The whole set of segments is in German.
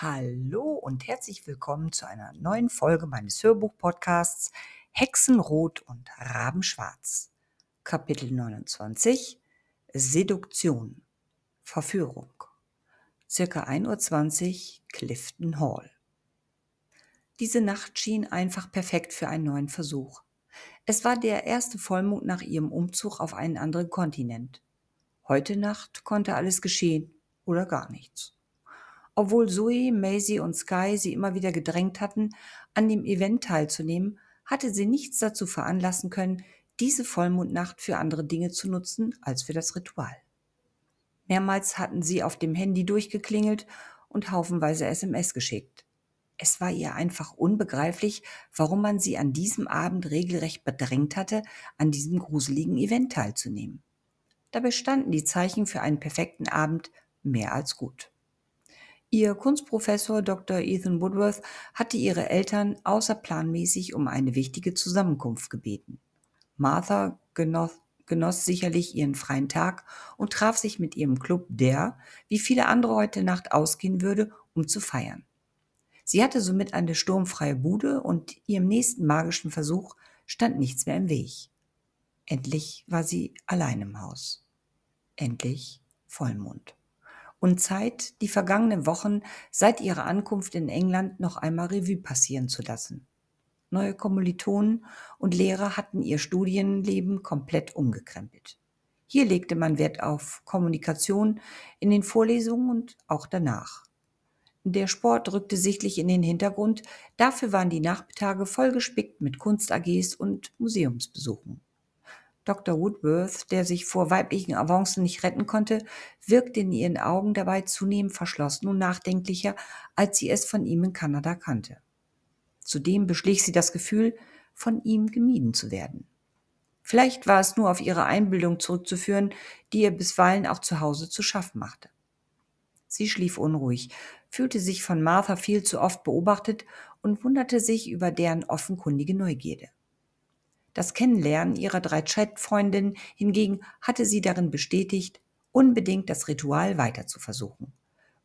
Hallo und herzlich willkommen zu einer neuen Folge meines Hörbuch-Podcasts Hexenrot und Rabenschwarz. Kapitel 29 Seduktion Verführung. Circa 1.20 Uhr Clifton Hall. Diese Nacht schien einfach perfekt für einen neuen Versuch. Es war der erste Vollmond nach ihrem Umzug auf einen anderen Kontinent. Heute Nacht konnte alles geschehen oder gar nichts. Obwohl Zoe, Maisie und Sky sie immer wieder gedrängt hatten, an dem Event teilzunehmen, hatte sie nichts dazu veranlassen können, diese Vollmondnacht für andere Dinge zu nutzen als für das Ritual. Mehrmals hatten sie auf dem Handy durchgeklingelt und haufenweise SMS geschickt. Es war ihr einfach unbegreiflich, warum man sie an diesem Abend regelrecht bedrängt hatte, an diesem gruseligen Event teilzunehmen. Dabei standen die Zeichen für einen perfekten Abend mehr als gut. Ihr Kunstprofessor Dr. Ethan Woodworth hatte ihre Eltern außerplanmäßig um eine wichtige Zusammenkunft gebeten. Martha genoss, genoss sicherlich ihren freien Tag und traf sich mit ihrem Club, der, wie viele andere heute Nacht ausgehen würde, um zu feiern. Sie hatte somit eine sturmfreie Bude und ihrem nächsten magischen Versuch stand nichts mehr im Weg. Endlich war sie allein im Haus. Endlich Vollmond und Zeit, die vergangenen Wochen seit ihrer Ankunft in England noch einmal Revue passieren zu lassen. Neue Kommilitonen und Lehrer hatten ihr Studienleben komplett umgekrempelt. Hier legte man Wert auf Kommunikation in den Vorlesungen und auch danach. Der Sport rückte sichtlich in den Hintergrund, dafür waren die Nachmittage vollgespickt mit Kunst-AGs und Museumsbesuchen. Dr. Woodworth, der sich vor weiblichen Avancen nicht retten konnte, wirkte in ihren Augen dabei zunehmend verschlossen und nachdenklicher, als sie es von ihm in Kanada kannte. Zudem beschlich sie das Gefühl, von ihm gemieden zu werden. Vielleicht war es nur auf ihre Einbildung zurückzuführen, die ihr bisweilen auch zu Hause zu schaffen machte. Sie schlief unruhig, fühlte sich von Martha viel zu oft beobachtet und wunderte sich über deren offenkundige Neugierde. Das Kennenlernen ihrer drei Chatfreundinnen hingegen hatte sie darin bestätigt, unbedingt das Ritual weiter zu versuchen.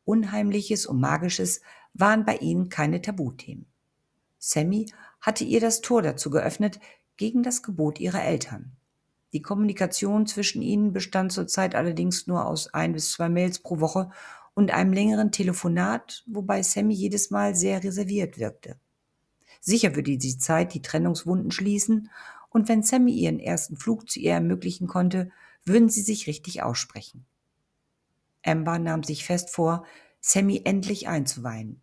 Unheimliches und Magisches waren bei ihnen keine Tabuthemen. Sammy hatte ihr das Tor dazu geöffnet, gegen das Gebot ihrer Eltern. Die Kommunikation zwischen ihnen bestand zurzeit allerdings nur aus ein bis zwei Mails pro Woche und einem längeren Telefonat, wobei Sammy jedes Mal sehr reserviert wirkte. Sicher würde die Zeit die Trennungswunden schließen und wenn Sammy ihren ersten Flug zu ihr ermöglichen konnte, würden sie sich richtig aussprechen. Amber nahm sich fest vor, Sammy endlich einzuweihen.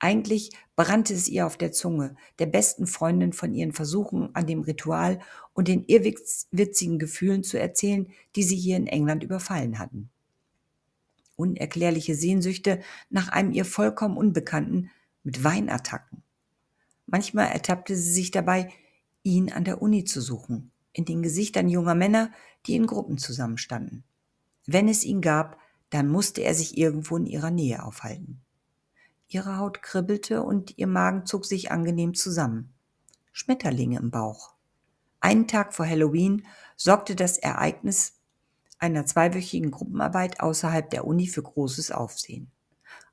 Eigentlich brannte es ihr auf der Zunge, der besten Freundin von ihren Versuchen an dem Ritual und den irrwitzigen Gefühlen zu erzählen, die sie hier in England überfallen hatten. Unerklärliche Sehnsüchte nach einem ihr vollkommen Unbekannten mit Weinattacken. Manchmal ertappte sie sich dabei, ihn an der Uni zu suchen, in den Gesichtern junger Männer, die in Gruppen zusammenstanden. Wenn es ihn gab, dann musste er sich irgendwo in ihrer Nähe aufhalten. Ihre Haut kribbelte und ihr Magen zog sich angenehm zusammen. Schmetterlinge im Bauch. Einen Tag vor Halloween sorgte das Ereignis einer zweiwöchigen Gruppenarbeit außerhalb der Uni für großes Aufsehen.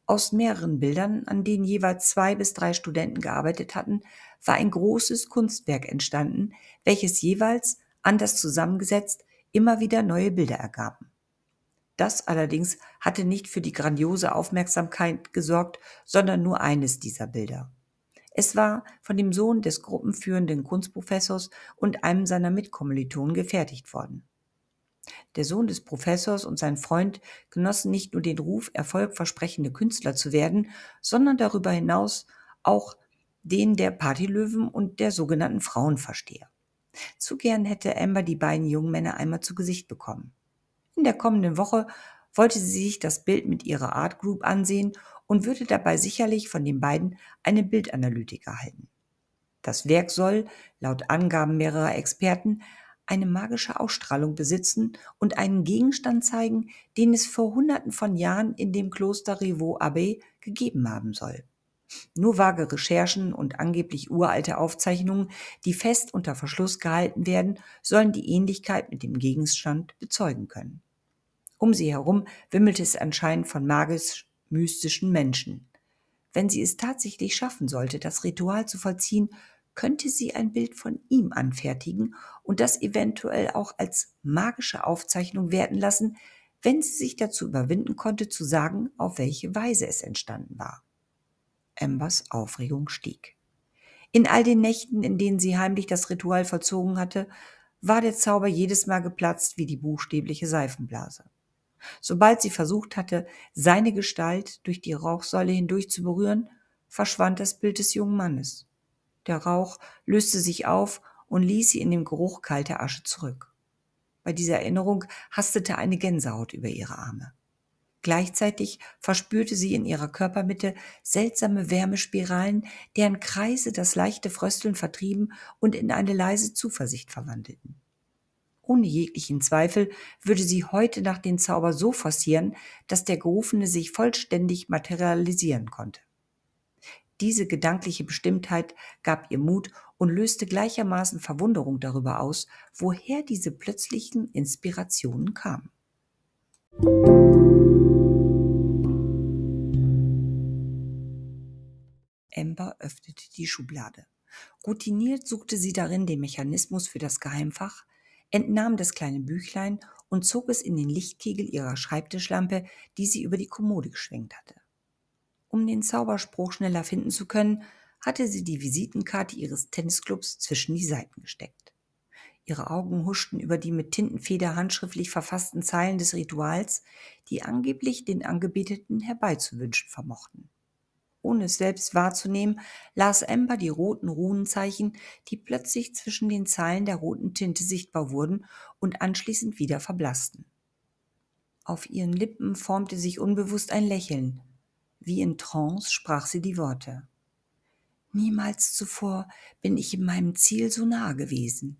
Aus mehreren Bildern, an denen jeweils zwei bis drei Studenten gearbeitet hatten, war ein großes Kunstwerk entstanden, welches jeweils, anders zusammengesetzt, immer wieder neue Bilder ergaben. Das allerdings hatte nicht für die grandiose Aufmerksamkeit gesorgt, sondern nur eines dieser Bilder. Es war von dem Sohn des gruppenführenden Kunstprofessors und einem seiner Mitkommilitonen gefertigt worden. Der Sohn des Professors und sein Freund genossen nicht nur den Ruf, erfolgversprechende Künstler zu werden, sondern darüber hinaus auch den der Partylöwen und der sogenannten Frauenversteher. Zu gern hätte Amber die beiden jungen Männer einmal zu Gesicht bekommen. In der kommenden Woche wollte sie sich das Bild mit ihrer Art Group ansehen und würde dabei sicherlich von den beiden eine Bildanalytik erhalten. Das Werk soll, laut Angaben mehrerer Experten, eine magische Ausstrahlung besitzen und einen Gegenstand zeigen, den es vor Hunderten von Jahren in dem Kloster Rivaux Abbey gegeben haben soll. Nur vage Recherchen und angeblich uralte Aufzeichnungen, die fest unter Verschluss gehalten werden, sollen die Ähnlichkeit mit dem Gegenstand bezeugen können. Um sie herum wimmelte es anscheinend von magisch-mystischen Menschen. wenn sie es tatsächlich schaffen sollte, das Ritual zu vollziehen, könnte sie ein Bild von ihm anfertigen und das eventuell auch als magische Aufzeichnung werten lassen, wenn sie sich dazu überwinden konnte zu sagen, auf welche Weise es entstanden war. Ambers Aufregung stieg. In all den Nächten, in denen sie heimlich das Ritual vollzogen hatte, war der Zauber jedes Mal geplatzt wie die buchstäbliche Seifenblase. Sobald sie versucht hatte, seine Gestalt durch die Rauchsäule hindurch zu berühren, verschwand das Bild des jungen Mannes. Der Rauch löste sich auf und ließ sie in dem Geruch kalter Asche zurück. Bei dieser Erinnerung hastete eine Gänsehaut über ihre Arme. Gleichzeitig verspürte sie in ihrer Körpermitte seltsame Wärmespiralen, deren Kreise das leichte Frösteln vertrieben und in eine leise Zuversicht verwandelten. Ohne jeglichen Zweifel würde sie heute nach den Zauber so forcieren, dass der Gerufene sich vollständig materialisieren konnte. Diese gedankliche Bestimmtheit gab ihr Mut und löste gleichermaßen Verwunderung darüber aus, woher diese plötzlichen Inspirationen kamen. Amber öffnete die Schublade. Routiniert suchte sie darin den Mechanismus für das Geheimfach, entnahm das kleine Büchlein und zog es in den Lichtkegel ihrer Schreibtischlampe, die sie über die Kommode geschwenkt hatte. Um den Zauberspruch schneller finden zu können, hatte sie die Visitenkarte ihres Tennisclubs zwischen die Seiten gesteckt. Ihre Augen huschten über die mit Tintenfeder handschriftlich verfassten Zeilen des Rituals, die angeblich den Angebeteten herbeizuwünschen vermochten. Ohne es selbst wahrzunehmen, las Amber die roten Runenzeichen, die plötzlich zwischen den Zeilen der roten Tinte sichtbar wurden und anschließend wieder verblassten. Auf ihren Lippen formte sich unbewusst ein Lächeln, wie in Trance sprach sie die Worte. Niemals zuvor bin ich in meinem Ziel so nahe gewesen.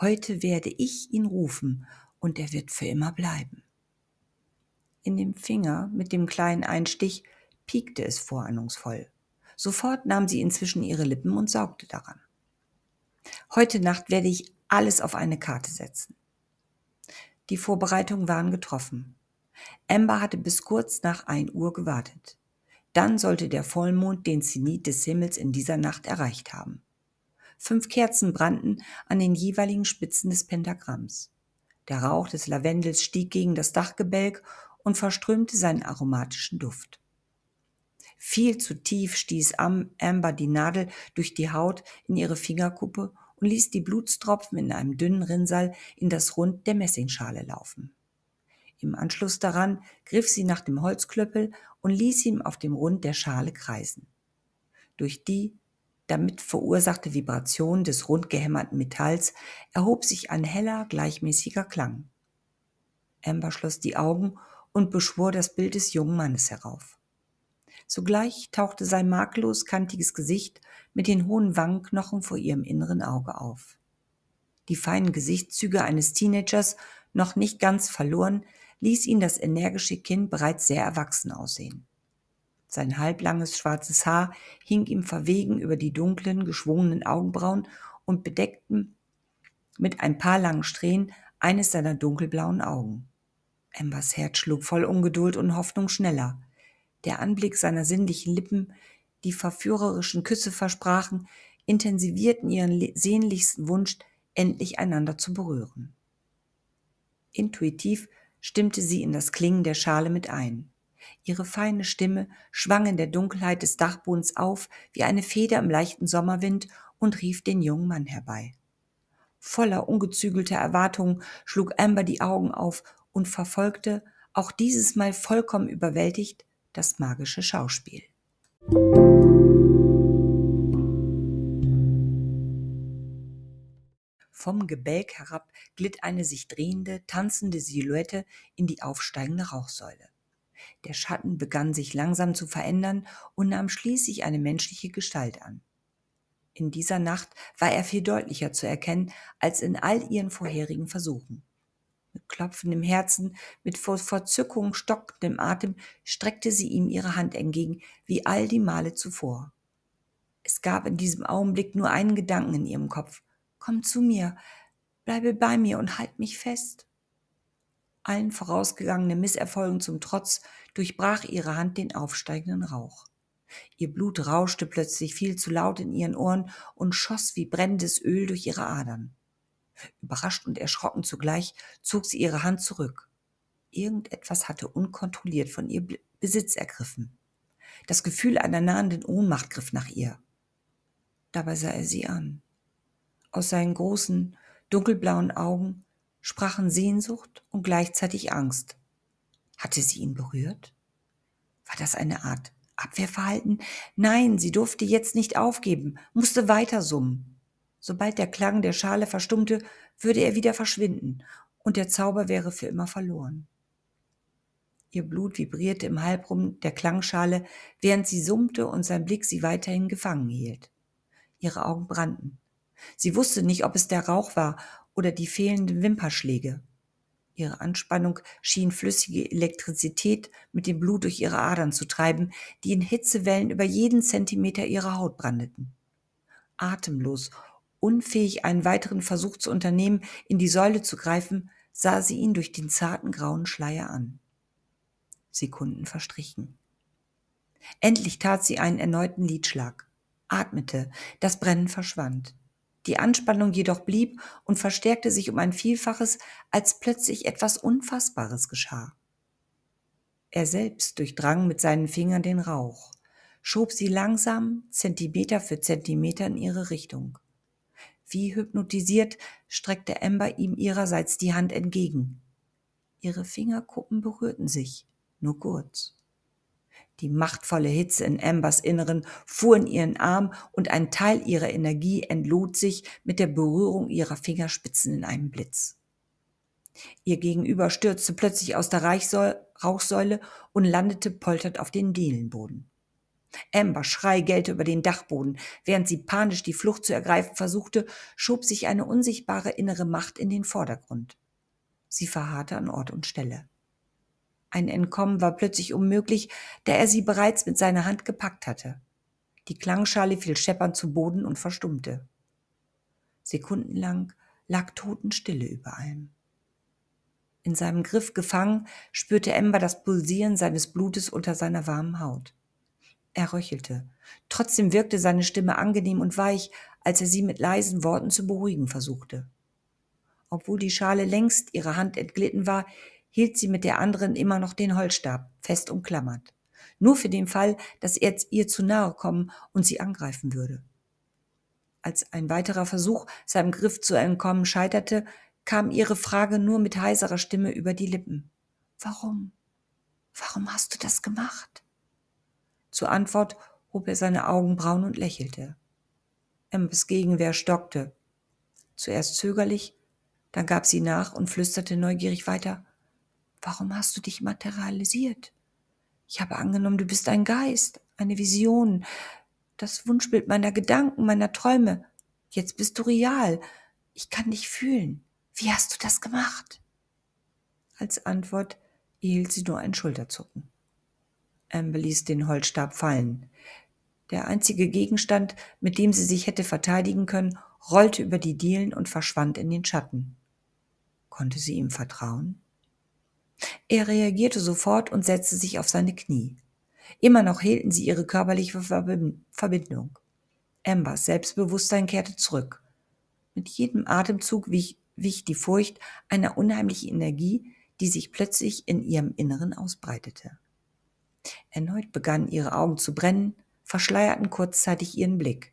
Heute werde ich ihn rufen und er wird für immer bleiben. In dem Finger mit dem kleinen Einstich piekte es vorahnungsvoll. Sofort nahm sie inzwischen ihre Lippen und saugte daran. Heute Nacht werde ich alles auf eine Karte setzen. Die Vorbereitungen waren getroffen. Amber hatte bis kurz nach ein Uhr gewartet. Dann sollte der Vollmond den Zenit des Himmels in dieser Nacht erreicht haben. Fünf Kerzen brannten an den jeweiligen Spitzen des Pentagramms. Der Rauch des Lavendels stieg gegen das Dachgebälk und verströmte seinen aromatischen Duft. Viel zu tief stieß Amber die Nadel durch die Haut in ihre Fingerkuppe und ließ die Blutstropfen in einem dünnen Rinnsal in das Rund der Messingschale laufen. Im Anschluss daran griff sie nach dem Holzklöppel und ließ ihn auf dem Rund der Schale kreisen. Durch die damit verursachte Vibration des rund gehämmerten Metalls erhob sich ein heller, gleichmäßiger Klang. Amber schloss die Augen und beschwor das Bild des jungen Mannes herauf. Sogleich tauchte sein makellos kantiges Gesicht mit den hohen Wangenknochen vor ihrem inneren Auge auf. Die feinen Gesichtszüge eines Teenagers, noch nicht ganz verloren, ließ ihn das energische Kinn bereits sehr erwachsen aussehen. Sein halblanges schwarzes Haar hing ihm verwegen über die dunklen, geschwungenen Augenbrauen und bedeckten mit ein paar langen Strähnen eines seiner dunkelblauen Augen. Embers Herz schlug voll Ungeduld und Hoffnung schneller. Der Anblick seiner sinnlichen Lippen, die verführerischen Küsse versprachen, intensivierten ihren sehnlichsten Wunsch, endlich einander zu berühren. Intuitiv stimmte sie in das Klingen der Schale mit ein. Ihre feine Stimme schwang in der Dunkelheit des Dachbodens auf wie eine Feder im leichten Sommerwind und rief den jungen Mann herbei. Voller ungezügelter Erwartungen schlug Amber die Augen auf und verfolgte, auch dieses Mal vollkommen überwältigt, das magische Schauspiel. Vom Gebälk herab glitt eine sich drehende, tanzende Silhouette in die aufsteigende Rauchsäule. Der Schatten begann sich langsam zu verändern und nahm schließlich eine menschliche Gestalt an. In dieser Nacht war er viel deutlicher zu erkennen als in all ihren vorherigen Versuchen. Mit klopfendem Herzen, mit vor Verzückung stockendem Atem streckte sie ihm ihre Hand entgegen, wie all die Male zuvor. Es gab in diesem Augenblick nur einen Gedanken in ihrem Kopf. Komm zu mir, bleibe bei mir und halt mich fest. Allen vorausgegangenen Misserfolgen zum Trotz durchbrach ihre Hand den aufsteigenden Rauch. Ihr Blut rauschte plötzlich viel zu laut in ihren Ohren und schoss wie brennendes Öl durch ihre Adern. Überrascht und erschrocken zugleich zog sie ihre Hand zurück. Irgendetwas hatte unkontrolliert von ihr Besitz ergriffen. Das Gefühl einer nahenden Ohnmacht griff nach ihr. Dabei sah er sie an. Aus seinen großen, dunkelblauen Augen sprachen Sehnsucht und gleichzeitig Angst. Hatte sie ihn berührt? War das eine Art Abwehrverhalten? Nein, sie durfte jetzt nicht aufgeben, musste weiter summen. Sobald der Klang der Schale verstummte, würde er wieder verschwinden und der Zauber wäre für immer verloren. Ihr Blut vibrierte im Halbrum der Klangschale, während sie summte und sein Blick sie weiterhin gefangen hielt. Ihre Augen brannten. Sie wusste nicht, ob es der Rauch war oder die fehlenden Wimperschläge. Ihre Anspannung schien flüssige Elektrizität mit dem Blut durch ihre Adern zu treiben, die in Hitzewellen über jeden Zentimeter ihrer Haut brandeten. Atemlos, unfähig einen weiteren Versuch zu unternehmen, in die Säule zu greifen, sah sie ihn durch den zarten grauen Schleier an. Sekunden verstrichen. Endlich tat sie einen erneuten Lidschlag, atmete, das Brennen verschwand. Die Anspannung jedoch blieb und verstärkte sich um ein Vielfaches, als plötzlich etwas Unfassbares geschah. Er selbst durchdrang mit seinen Fingern den Rauch, schob sie langsam Zentimeter für Zentimeter in ihre Richtung. Wie hypnotisiert streckte Amber ihm ihrerseits die Hand entgegen. Ihre Fingerkuppen berührten sich, nur kurz. Die machtvolle Hitze in Ambers Inneren fuhr in ihren Arm und ein Teil ihrer Energie entlud sich mit der Berührung ihrer Fingerspitzen in einem Blitz. Ihr Gegenüber stürzte plötzlich aus der Rauchsäule und landete polternd auf den Dielenboden. Amber Schrei gellte über den Dachboden. Während sie panisch die Flucht zu ergreifen versuchte, schob sich eine unsichtbare innere Macht in den Vordergrund. Sie verharrte an Ort und Stelle. Ein Entkommen war plötzlich unmöglich, da er sie bereits mit seiner Hand gepackt hatte. Die Klangschale fiel scheppernd zu Boden und verstummte. Sekundenlang lag Totenstille über allem. In seinem Griff gefangen, spürte Ember das Pulsieren seines Blutes unter seiner warmen Haut. Er röchelte. Trotzdem wirkte seine Stimme angenehm und weich, als er sie mit leisen Worten zu beruhigen versuchte. Obwohl die Schale längst ihrer Hand entglitten war, hielt sie mit der anderen immer noch den Holzstab, fest umklammert. Nur für den Fall, dass er ihr zu nahe kommen und sie angreifen würde. Als ein weiterer Versuch, seinem Griff zu entkommen, scheiterte, kam ihre Frage nur mit heiserer Stimme über die Lippen. Warum? Warum hast du das gemacht? Zur Antwort hob er seine Augenbrauen und lächelte. Embes Gegenwehr stockte. Zuerst zögerlich, dann gab sie nach und flüsterte neugierig weiter. Warum hast du dich materialisiert? Ich habe angenommen, du bist ein Geist, eine Vision, das Wunschbild meiner Gedanken, meiner Träume. Jetzt bist du real. Ich kann dich fühlen. Wie hast du das gemacht? Als Antwort erhielt sie nur ein Schulterzucken. Amber ließ den Holzstab fallen. Der einzige Gegenstand, mit dem sie sich hätte verteidigen können, rollte über die Dielen und verschwand in den Schatten. Konnte sie ihm vertrauen? Er reagierte sofort und setzte sich auf seine Knie. Immer noch hielten sie ihre körperliche Verbindung. Ambers Selbstbewusstsein kehrte zurück. Mit jedem Atemzug wich, wich die Furcht einer unheimlichen Energie, die sich plötzlich in ihrem Inneren ausbreitete. Erneut begannen ihre Augen zu brennen, verschleierten kurzzeitig ihren Blick.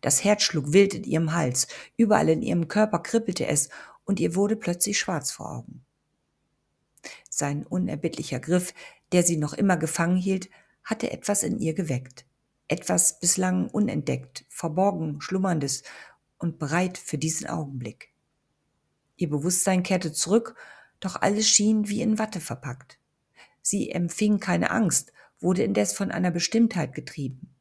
Das Herz schlug wild in ihrem Hals, überall in ihrem Körper kribbelte es und ihr wurde plötzlich schwarz vor Augen. Sein unerbittlicher Griff, der sie noch immer gefangen hielt, hatte etwas in ihr geweckt. Etwas bislang unentdeckt, verborgen, schlummerndes und bereit für diesen Augenblick. Ihr Bewusstsein kehrte zurück, doch alles schien wie in Watte verpackt. Sie empfing keine Angst, wurde indes von einer Bestimmtheit getrieben.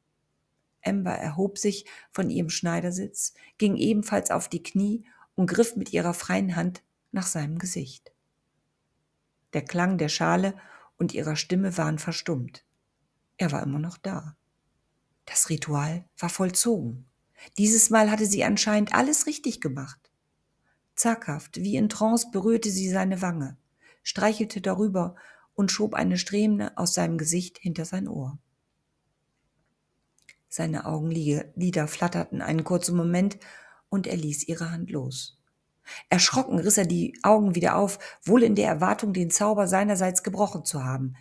Amber erhob sich von ihrem Schneidersitz, ging ebenfalls auf die Knie und griff mit ihrer freien Hand nach seinem Gesicht. Der Klang der Schale und ihrer Stimme waren verstummt. Er war immer noch da. Das Ritual war vollzogen. Dieses Mal hatte sie anscheinend alles richtig gemacht. Zaghaft, wie in Trance, berührte sie seine Wange, streichelte darüber und schob eine Strähne aus seinem Gesicht hinter sein Ohr. Seine Augenlider flatterten einen kurzen Moment und er ließ ihre Hand los. Erschrocken riss er die Augen wieder auf, wohl in der Erwartung, den Zauber seinerseits gebrochen zu haben.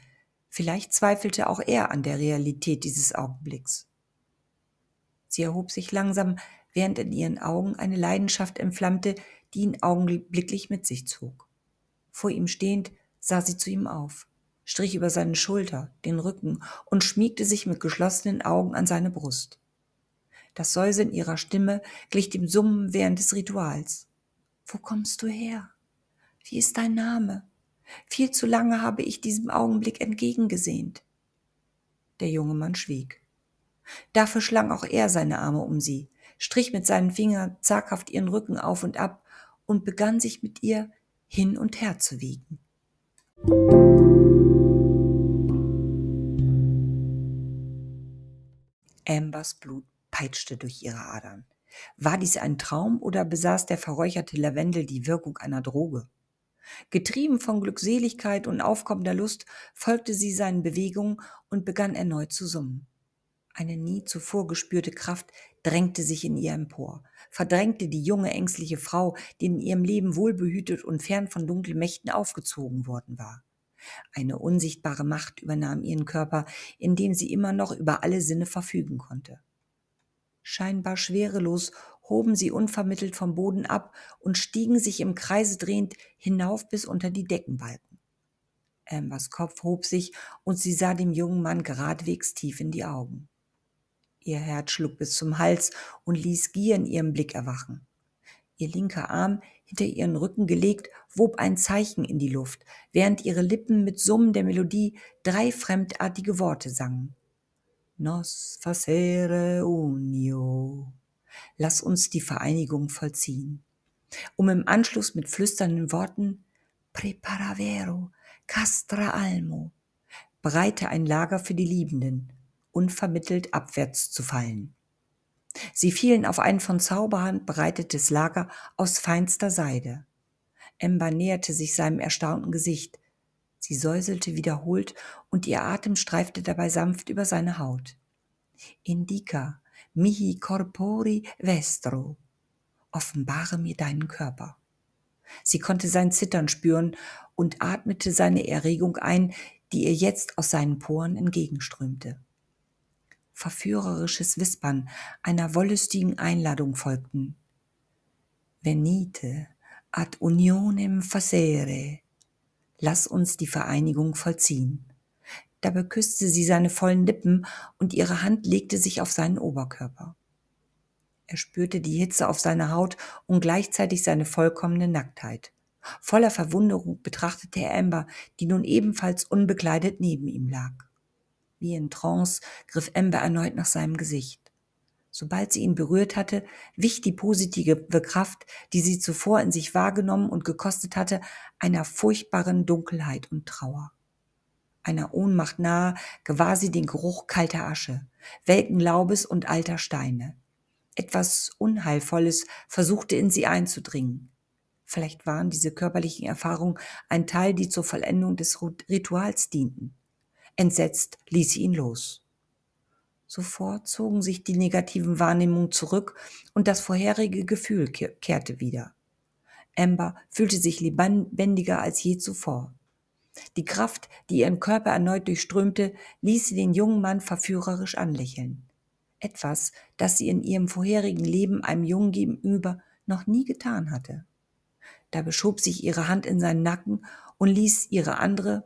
Vielleicht zweifelte auch er an der Realität dieses Augenblicks. Sie erhob sich langsam, während in ihren Augen eine Leidenschaft entflammte, die ihn augenblicklich mit sich zog. Vor ihm stehend sah sie zu ihm auf, strich über seine Schulter, den Rücken und schmiegte sich mit geschlossenen Augen an seine Brust. Das Säuseln ihrer Stimme glich dem Summen während des Rituals. Wo kommst du her? Wie ist dein Name? Viel zu lange habe ich diesem Augenblick entgegengesehnt. Der junge Mann schwieg. Dafür schlang auch er seine Arme um sie, strich mit seinen Fingern zaghaft ihren Rücken auf und ab und begann sich mit ihr hin und her zu wiegen. Ambers Blut peitschte durch ihre Adern. War dies ein Traum oder besaß der verräucherte Lavendel die Wirkung einer Droge? Getrieben von Glückseligkeit und aufkommender Lust folgte sie seinen Bewegungen und begann erneut zu summen. Eine nie zuvor gespürte Kraft drängte sich in ihr empor, verdrängte die junge ängstliche Frau, die in ihrem Leben wohlbehütet und fern von dunklen Mächten aufgezogen worden war. Eine unsichtbare Macht übernahm ihren Körper, in dem sie immer noch über alle Sinne verfügen konnte. Scheinbar schwerelos hoben sie unvermittelt vom Boden ab und stiegen sich im Kreise drehend hinauf bis unter die Deckenbalken. Ambers Kopf hob sich und sie sah dem jungen Mann geradwegs tief in die Augen. Ihr Herz schlug bis zum Hals und ließ Gier in ihrem Blick erwachen. Ihr linker Arm, hinter ihren Rücken gelegt, wob ein Zeichen in die Luft, während ihre Lippen mit Summen der Melodie drei fremdartige Worte sangen. Nos facere unio. Lass uns die Vereinigung vollziehen. Um im Anschluss mit flüsternden Worten Preparavero, castra almo, breite ein Lager für die Liebenden, unvermittelt abwärts zu fallen. Sie fielen auf ein von Zauberhand bereitetes Lager aus feinster Seide. Ember näherte sich seinem erstaunten Gesicht. Sie säuselte wiederholt und ihr Atem streifte dabei sanft über seine Haut. Indica, mihi corpori vestro. Offenbare mir deinen Körper. Sie konnte sein Zittern spüren und atmete seine Erregung ein, die ihr jetzt aus seinen Poren entgegenströmte verführerisches Wispern einer wollüstigen Einladung folgten. Venite ad unionem facere. Lass uns die Vereinigung vollziehen. Dabei küsste sie seine vollen Lippen und ihre Hand legte sich auf seinen Oberkörper. Er spürte die Hitze auf seiner Haut und gleichzeitig seine vollkommene Nacktheit. Voller Verwunderung betrachtete er Amber, die nun ebenfalls unbekleidet neben ihm lag. Wie in Trance griff Amber erneut nach seinem Gesicht. Sobald sie ihn berührt hatte, wich die positive Kraft, die sie zuvor in sich wahrgenommen und gekostet hatte, einer furchtbaren Dunkelheit und Trauer. Einer Ohnmacht nahe gewahr sie den Geruch kalter Asche, welken Laubes und alter Steine. Etwas Unheilvolles versuchte in sie einzudringen. Vielleicht waren diese körperlichen Erfahrungen ein Teil, die zur Vollendung des Rituals dienten. Entsetzt ließ sie ihn los. Sofort zogen sich die negativen Wahrnehmungen zurück und das vorherige Gefühl kehrte wieder. Amber fühlte sich lebendiger als je zuvor. Die Kraft, die ihren Körper erneut durchströmte, ließ sie den jungen Mann verführerisch anlächeln. Etwas, das sie in ihrem vorherigen Leben einem Jungen gegenüber noch nie getan hatte. Da beschob sich ihre Hand in seinen Nacken und ließ ihre andere,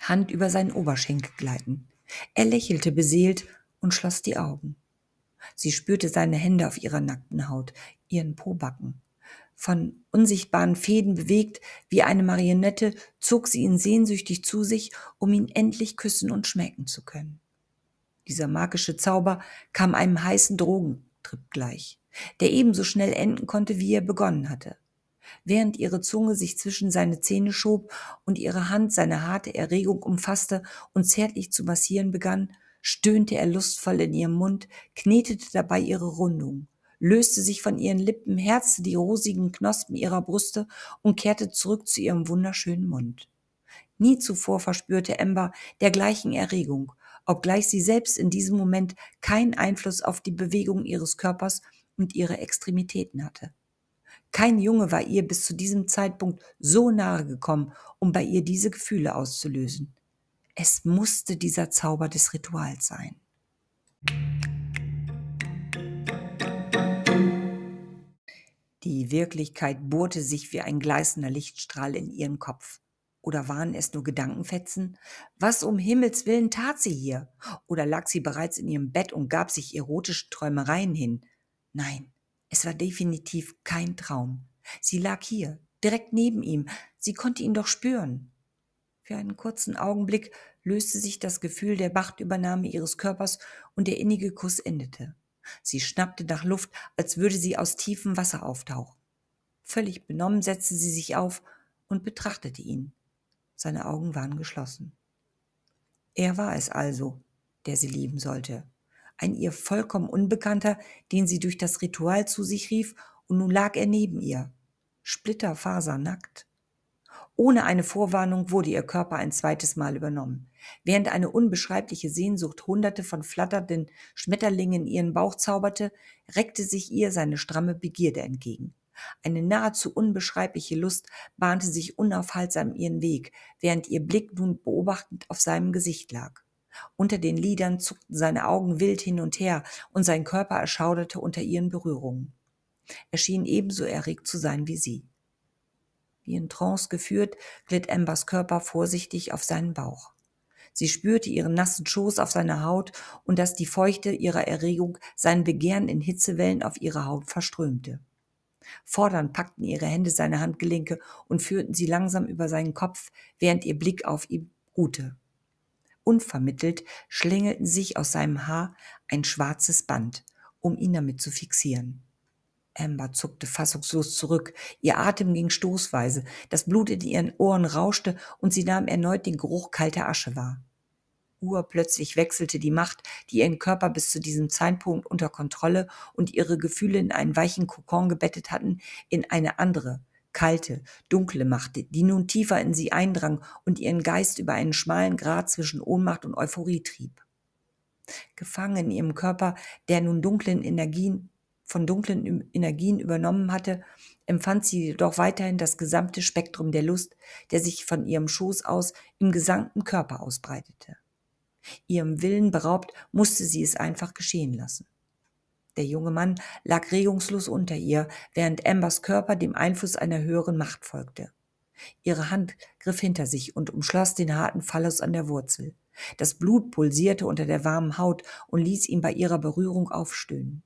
Hand über seinen Oberschenkel gleiten. Er lächelte beseelt und schloss die Augen. Sie spürte seine Hände auf ihrer nackten Haut, ihren Pobacken. Von unsichtbaren Fäden bewegt wie eine Marionette zog sie ihn sehnsüchtig zu sich, um ihn endlich küssen und schmecken zu können. Dieser magische Zauber kam einem heißen Drogentrip gleich, der ebenso schnell enden konnte, wie er begonnen hatte während ihre Zunge sich zwischen seine Zähne schob und ihre Hand seine harte Erregung umfasste und zärtlich zu massieren begann, stöhnte er lustvoll in ihrem Mund, knetete dabei ihre Rundung, löste sich von ihren Lippen, herzte die rosigen Knospen ihrer Brüste und kehrte zurück zu ihrem wunderschönen Mund. Nie zuvor verspürte Ember dergleichen Erregung, obgleich sie selbst in diesem Moment keinen Einfluss auf die Bewegung ihres Körpers und ihre Extremitäten hatte. Kein Junge war ihr bis zu diesem Zeitpunkt so nahe gekommen, um bei ihr diese Gefühle auszulösen. Es musste dieser Zauber des Rituals sein. Die Wirklichkeit bohrte sich wie ein gleißender Lichtstrahl in ihren Kopf. Oder waren es nur Gedankenfetzen? Was um Himmels willen tat sie hier? Oder lag sie bereits in ihrem Bett und gab sich erotische Träumereien hin? Nein, es war definitiv kein Traum. Sie lag hier, direkt neben ihm. Sie konnte ihn doch spüren. Für einen kurzen Augenblick löste sich das Gefühl der Machtübernahme ihres Körpers und der innige Kuss endete. Sie schnappte nach Luft, als würde sie aus tiefem Wasser auftauchen. Völlig benommen setzte sie sich auf und betrachtete ihn. Seine Augen waren geschlossen. Er war es also, der sie lieben sollte. Ein ihr vollkommen Unbekannter, den sie durch das Ritual zu sich rief, und nun lag er neben ihr, splitterfasernackt. Ohne eine Vorwarnung wurde ihr Körper ein zweites Mal übernommen. Während eine unbeschreibliche Sehnsucht hunderte von flatternden Schmetterlingen in ihren Bauch zauberte, reckte sich ihr seine stramme Begierde entgegen. Eine nahezu unbeschreibliche Lust bahnte sich unaufhaltsam ihren Weg, während ihr Blick nun beobachtend auf seinem Gesicht lag. Unter den Lidern zuckten seine Augen wild hin und her und sein Körper erschauderte unter ihren Berührungen. Er schien ebenso erregt zu sein wie sie. Wie in Trance geführt, glitt Ambers Körper vorsichtig auf seinen Bauch. Sie spürte ihren nassen Schoß auf seiner Haut und dass die Feuchte ihrer Erregung sein Begehren in Hitzewellen auf ihre Haut verströmte. Fordernd packten ihre Hände seine Handgelenke und führten sie langsam über seinen Kopf, während ihr Blick auf ihm ruhte. Unvermittelt schlängelten sich aus seinem Haar ein schwarzes Band, um ihn damit zu fixieren. Amber zuckte fassungslos zurück. Ihr Atem ging stoßweise, das Blut in ihren Ohren rauschte und sie nahm erneut den Geruch kalter Asche wahr. Urplötzlich wechselte die Macht, die ihren Körper bis zu diesem Zeitpunkt unter Kontrolle und ihre Gefühle in einen weichen Kokon gebettet hatten, in eine andere, kalte, dunkle Macht, die nun tiefer in sie eindrang und ihren Geist über einen schmalen Grat zwischen Ohnmacht und Euphorie trieb. Gefangen in ihrem Körper, der nun dunklen Energien von dunklen Energien übernommen hatte, empfand sie jedoch weiterhin das gesamte Spektrum der Lust, der sich von ihrem Schoß aus im gesamten Körper ausbreitete. Ihrem Willen beraubt, musste sie es einfach geschehen lassen. Der junge Mann lag regungslos unter ihr, während Ambers Körper dem Einfluss einer höheren Macht folgte. Ihre Hand griff hinter sich und umschloss den harten Phallus an der Wurzel. Das Blut pulsierte unter der warmen Haut und ließ ihn bei ihrer Berührung aufstöhnen.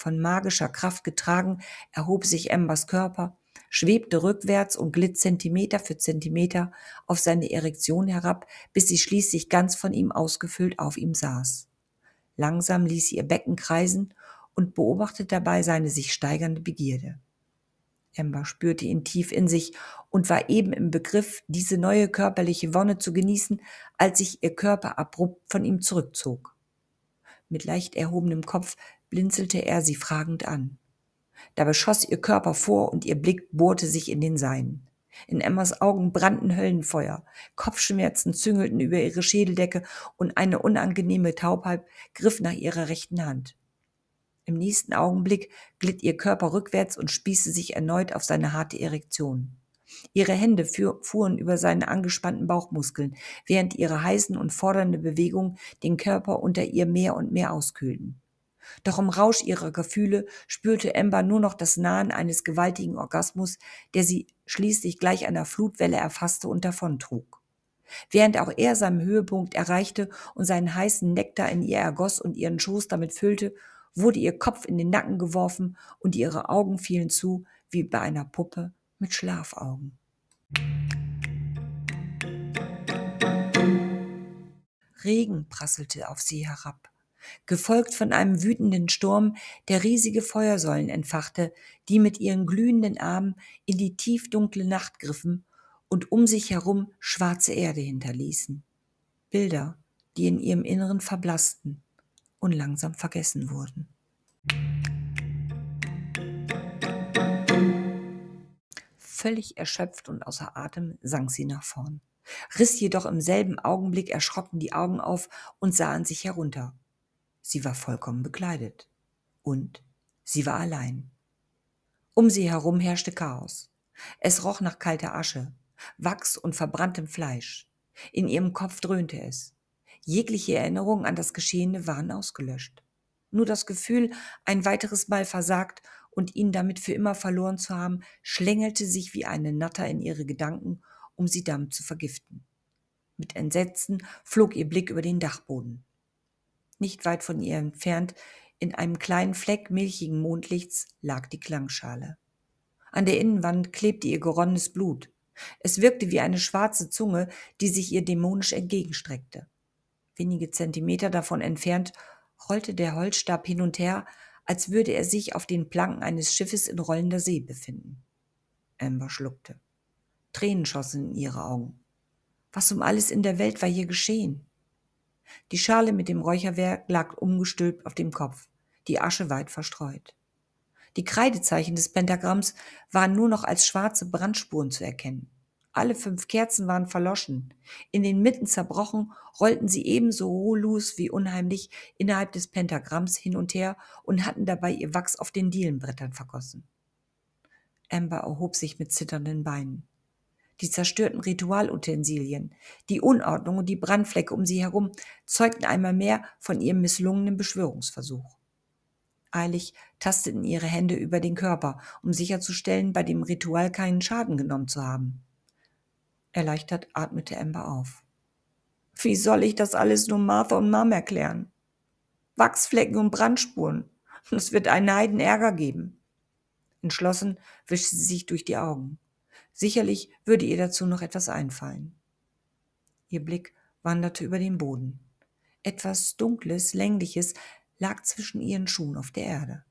Von magischer Kraft getragen, erhob sich Ambers Körper, schwebte rückwärts und glitt Zentimeter für Zentimeter auf seine Erektion herab, bis sie schließlich ganz von ihm ausgefüllt auf ihm saß. Langsam ließ sie ihr Becken kreisen und beobachtete dabei seine sich steigernde Begierde. Amber spürte ihn tief in sich und war eben im Begriff, diese neue körperliche Wonne zu genießen, als sich ihr Körper abrupt von ihm zurückzog. Mit leicht erhobenem Kopf blinzelte er sie fragend an. Dabei schoss ihr Körper vor und ihr Blick bohrte sich in den seinen. In Emmas Augen brannten Höllenfeuer, Kopfschmerzen züngelten über ihre Schädeldecke und eine unangenehme Taubheit griff nach ihrer rechten Hand. Im nächsten Augenblick glitt ihr Körper rückwärts und spießte sich erneut auf seine harte Erektion. Ihre Hände fuhren über seine angespannten Bauchmuskeln, während ihre heißen und fordernde Bewegungen den Körper unter ihr mehr und mehr auskühlten. Doch im Rausch ihrer Gefühle spürte Amber nur noch das Nahen eines gewaltigen Orgasmus, der sie schließlich gleich einer Flutwelle erfasste und davontrug. Während auch er seinen Höhepunkt erreichte und seinen heißen Nektar in ihr ergoss und ihren Schoß damit füllte, wurde ihr Kopf in den Nacken geworfen und ihre Augen fielen zu, wie bei einer Puppe mit Schlafaugen. Regen prasselte auf sie herab gefolgt von einem wütenden Sturm, der riesige Feuersäulen entfachte, die mit ihren glühenden Armen in die tiefdunkle Nacht griffen und um sich herum schwarze Erde hinterließen. Bilder, die in ihrem Inneren verblassten und langsam vergessen wurden. Völlig erschöpft und außer Atem sank sie nach vorn. riss jedoch im selben Augenblick erschrocken die Augen auf und sah an sich herunter. Sie war vollkommen bekleidet. Und sie war allein. Um sie herum herrschte Chaos. Es roch nach kalter Asche, Wachs und verbranntem Fleisch. In ihrem Kopf dröhnte es. Jegliche Erinnerungen an das Geschehene waren ausgelöscht. Nur das Gefühl, ein weiteres Mal versagt und ihn damit für immer verloren zu haben, schlängelte sich wie eine Natter in ihre Gedanken, um sie damit zu vergiften. Mit Entsetzen flog ihr Blick über den Dachboden. Nicht weit von ihr entfernt, in einem kleinen Fleck milchigen Mondlichts, lag die Klangschale. An der Innenwand klebte ihr geronnenes Blut. Es wirkte wie eine schwarze Zunge, die sich ihr dämonisch entgegenstreckte. Wenige Zentimeter davon entfernt rollte der Holzstab hin und her, als würde er sich auf den Planken eines Schiffes in rollender See befinden. Amber schluckte. Tränen schossen in ihre Augen. Was um alles in der Welt war hier geschehen? Die Schale mit dem Räucherwerk lag umgestülpt auf dem Kopf, die Asche weit verstreut. Die Kreidezeichen des Pentagramms waren nur noch als schwarze Brandspuren zu erkennen. Alle fünf Kerzen waren verloschen. In den Mitten zerbrochen, rollten sie ebenso ruhelos wie unheimlich innerhalb des Pentagramms hin und her und hatten dabei ihr Wachs auf den Dielenbrettern vergossen. Amber erhob sich mit zitternden Beinen. Die zerstörten Ritualutensilien, die Unordnung und die Brandflecke um sie herum zeugten einmal mehr von ihrem misslungenen Beschwörungsversuch. Eilig tasteten ihre Hände über den Körper, um sicherzustellen, bei dem Ritual keinen Schaden genommen zu haben. Erleichtert atmete Amber auf. Wie soll ich das alles nur Martha und Mom erklären? Wachsflecken und Brandspuren. Es wird einen Heiden Ärger geben. Entschlossen wischte sie sich durch die Augen. Sicherlich würde ihr dazu noch etwas einfallen. Ihr Blick wanderte über den Boden. Etwas Dunkles, Längliches lag zwischen ihren Schuhen auf der Erde.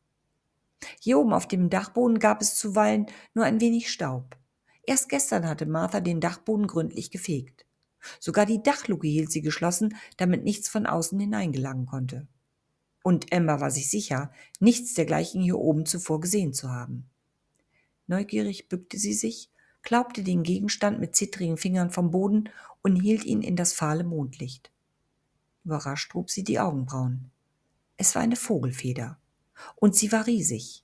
Hier oben auf dem Dachboden gab es zuweilen nur ein wenig Staub. Erst gestern hatte Martha den Dachboden gründlich gefegt. Sogar die Dachluke hielt sie geschlossen, damit nichts von außen hineingelangen konnte. Und Emma war sich sicher, nichts dergleichen hier oben zuvor gesehen zu haben. Neugierig bückte sie sich, klaubte den Gegenstand mit zittrigen Fingern vom Boden und hielt ihn in das fahle Mondlicht. Überrascht hob sie die Augenbrauen. Es war eine Vogelfeder. Und sie war riesig.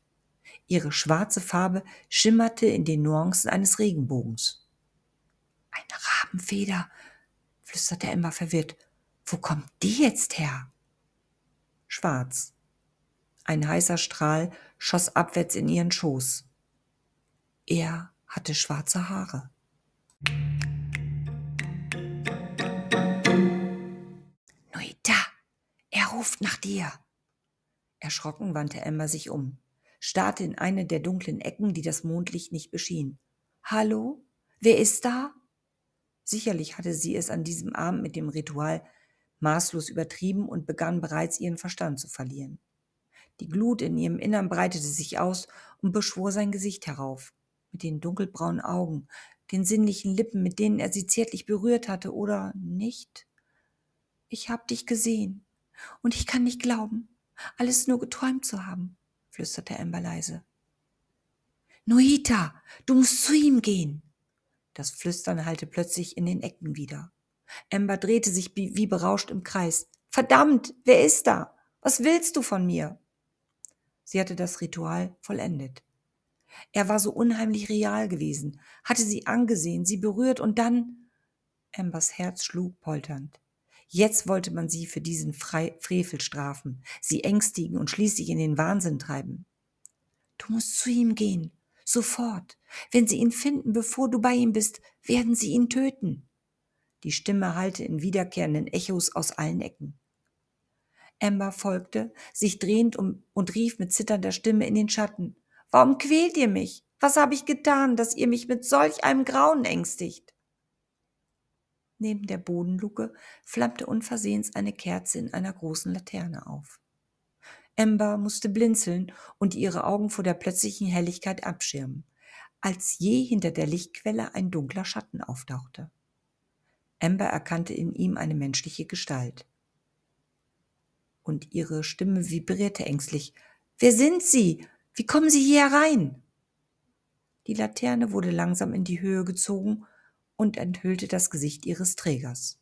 Ihre schwarze Farbe schimmerte in den Nuancen eines Regenbogens. Eine Rabenfeder, flüsterte Emma verwirrt. Wo kommt die jetzt her? Schwarz. Ein heißer Strahl schoss abwärts in ihren Schoß. Er hatte schwarze Haare. Noita, er ruft nach dir. Erschrocken wandte Emma sich um starrte in eine der dunklen Ecken, die das Mondlicht nicht beschien. Hallo? Wer ist da? Sicherlich hatte sie es an diesem Abend mit dem Ritual maßlos übertrieben und begann bereits ihren Verstand zu verlieren. Die Glut in ihrem Innern breitete sich aus und beschwor sein Gesicht herauf, mit den dunkelbraunen Augen, den sinnlichen Lippen, mit denen er sie zärtlich berührt hatte, oder nicht? Ich hab dich gesehen, und ich kann nicht glauben, alles nur geträumt zu haben flüsterte Amber leise. Noita, du musst zu ihm gehen. Das Flüstern hallte plötzlich in den Ecken wieder. Amber drehte sich wie berauscht im Kreis. Verdammt, wer ist da? Was willst du von mir? Sie hatte das Ritual vollendet. Er war so unheimlich real gewesen, hatte sie angesehen, sie berührt und dann Ambers Herz schlug polternd. Jetzt wollte man sie für diesen Frevel strafen, sie ängstigen und schließlich in den Wahnsinn treiben. Du musst zu ihm gehen, sofort. Wenn sie ihn finden, bevor du bei ihm bist, werden sie ihn töten. Die Stimme hallte in wiederkehrenden Echos aus allen Ecken. Amber folgte, sich drehend um, und rief mit zitternder Stimme in den Schatten. Warum quält ihr mich? Was habe ich getan, dass ihr mich mit solch einem Grauen ängstigt? Neben der Bodenluke flammte unversehens eine Kerze in einer großen Laterne auf. Amber musste blinzeln und ihre Augen vor der plötzlichen Helligkeit abschirmen, als je hinter der Lichtquelle ein dunkler Schatten auftauchte. Amber erkannte in ihm eine menschliche Gestalt. Und ihre Stimme vibrierte ängstlich. Wer sind Sie? Wie kommen Sie hier herein? Die Laterne wurde langsam in die Höhe gezogen und enthüllte das Gesicht ihres Trägers.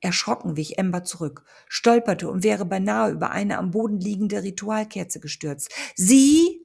Erschrocken wich Ember zurück, stolperte und wäre beinahe über eine am Boden liegende Ritualkerze gestürzt. Sie?